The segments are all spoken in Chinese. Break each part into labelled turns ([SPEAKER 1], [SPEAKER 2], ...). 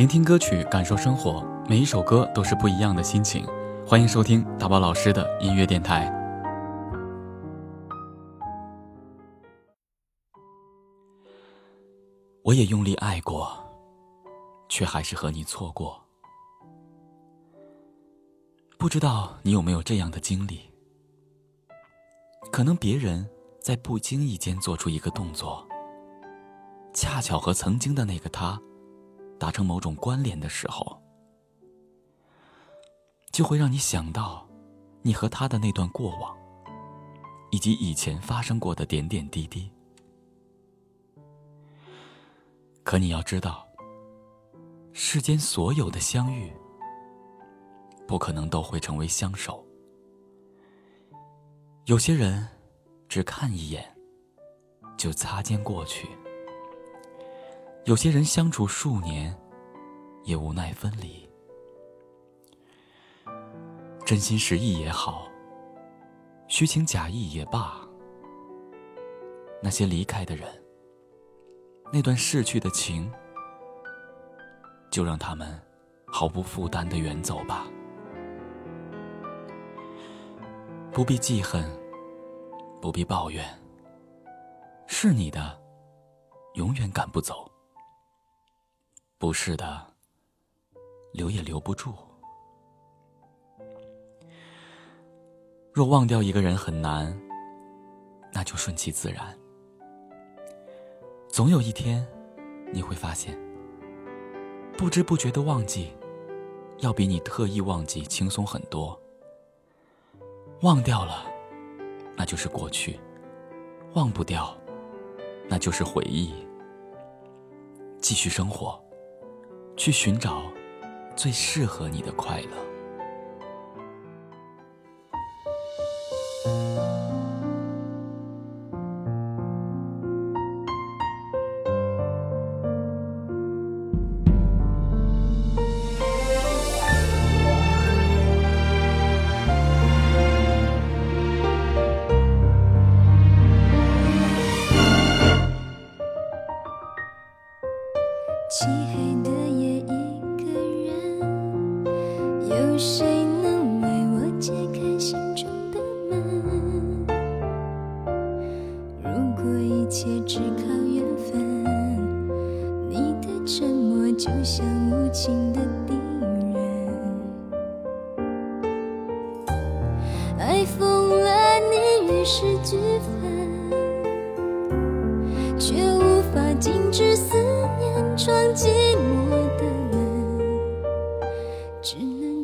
[SPEAKER 1] 聆听歌曲，感受生活，每一首歌都是不一样的心情。欢迎收听大宝老师的音乐电台。我也用力爱过，却还是和你错过。不知道你有没有这样的经历？可能别人在不经意间做出一个动作，恰巧和曾经的那个他达成某种关联的时候，就会让你想到你和他的那段过往，以及以前发生过的点点滴滴。可你要知道，世间所有的相遇。不可能都会成为相守。有些人只看一眼就擦肩过去；有些人相处数年也无奈分离。真心实意也好，虚情假意也罢，那些离开的人，那段逝去的情，就让他们毫不负担的远走吧。不必记恨，不必抱怨。是你的，永远赶不走；不是的，留也留不住。若忘掉一个人很难，那就顺其自然。总有一天，你会发现，不知不觉的忘记，要比你特意忘记轻松很多。忘掉了，那就是过去；忘不掉，那就是回忆。继续生活，去寻找最适合你的快乐。
[SPEAKER 2] 有谁能为我解开心中的门？如果一切只靠缘分，你的沉默就像无情的敌人。爱疯了你，与世俱分，却无法禁止思念。闯进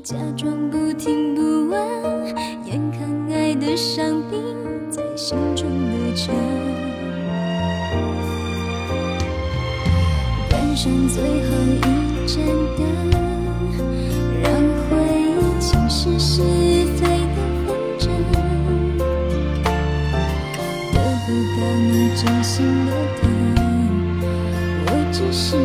[SPEAKER 2] 假装不听不问，眼看爱的伤兵在心中的沉，关上最后一盏灯，让回忆侵蚀是非的纷争，得不到你真心的疼。我只是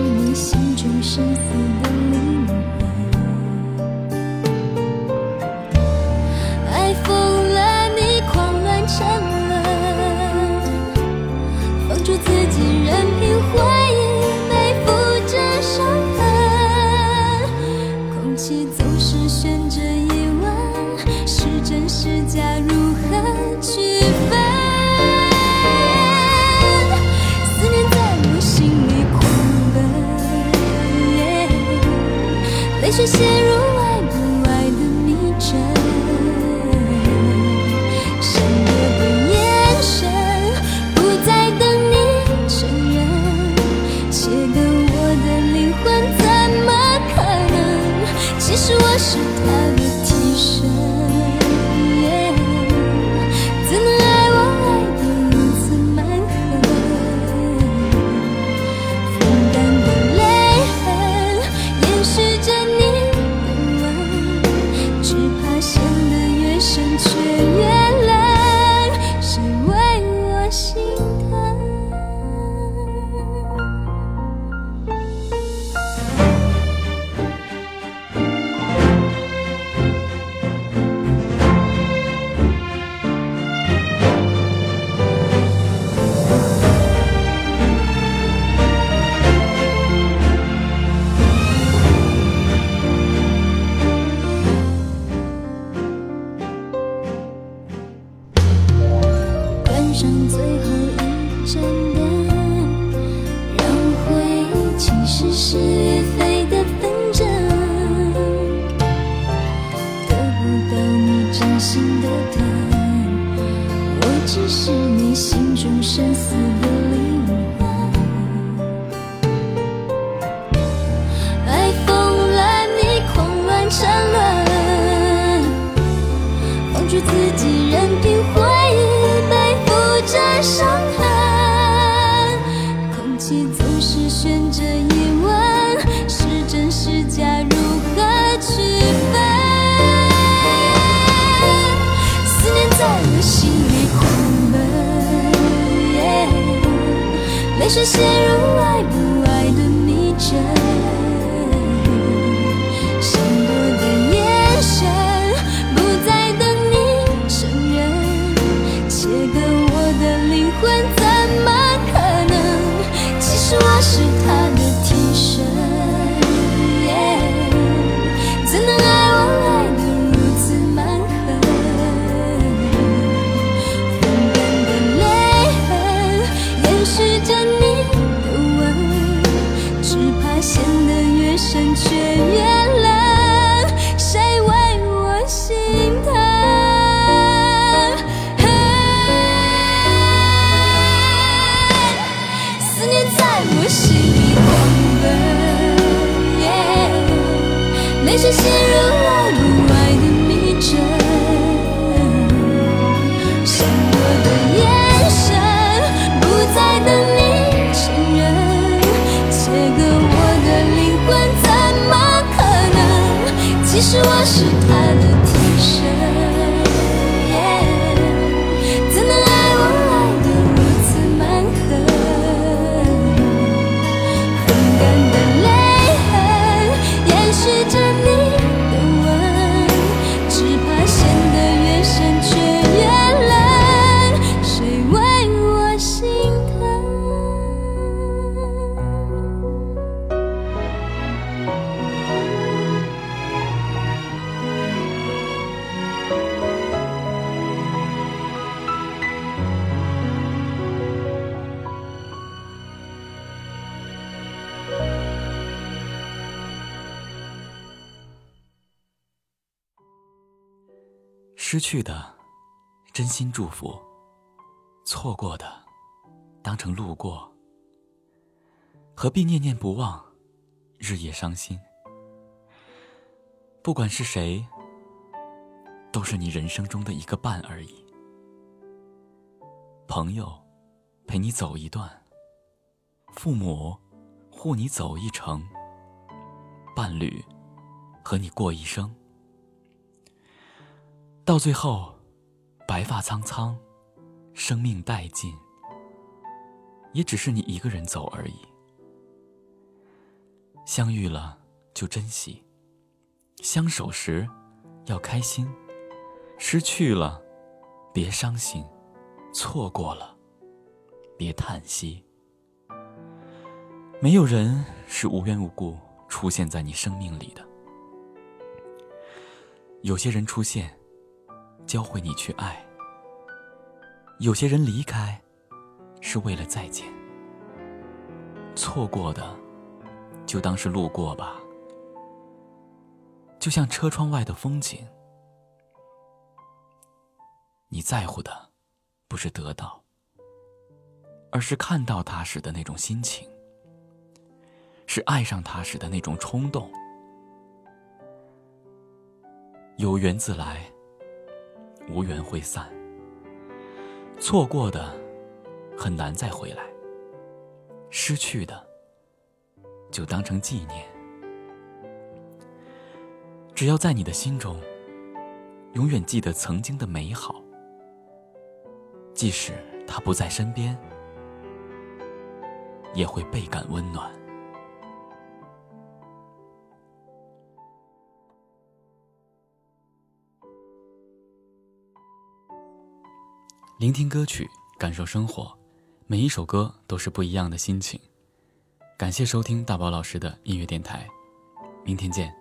[SPEAKER 2] 上最后一盏灯，让回忆侵蚀是与非的纷争，得不到你真心的疼，我只是你心中生死。是陷入爱
[SPEAKER 1] 失去的，真心祝福；错过的，当成路过。何必念念不忘，日夜伤心？不管是谁，都是你人生中的一个伴而已。朋友，陪你走一段；父母，护你走一程；伴侣，和你过一生。到最后，白发苍苍，生命殆尽，也只是你一个人走而已。相遇了就珍惜，相守时要开心，失去了别伤心，错过了别叹息。没有人是无缘无故出现在你生命里的，有些人出现。教会你去爱。有些人离开，是为了再见。错过的，就当是路过吧。就像车窗外的风景，你在乎的，不是得到，而是看到他时的那种心情，是爱上他时的那种冲动。有缘自来。无缘会散，错过的很难再回来，失去的就当成纪念。只要在你的心中，永远记得曾经的美好，即使他不在身边，也会倍感温暖。聆听歌曲，感受生活，每一首歌都是不一样的心情。感谢收听大宝老师的音乐电台，明天见。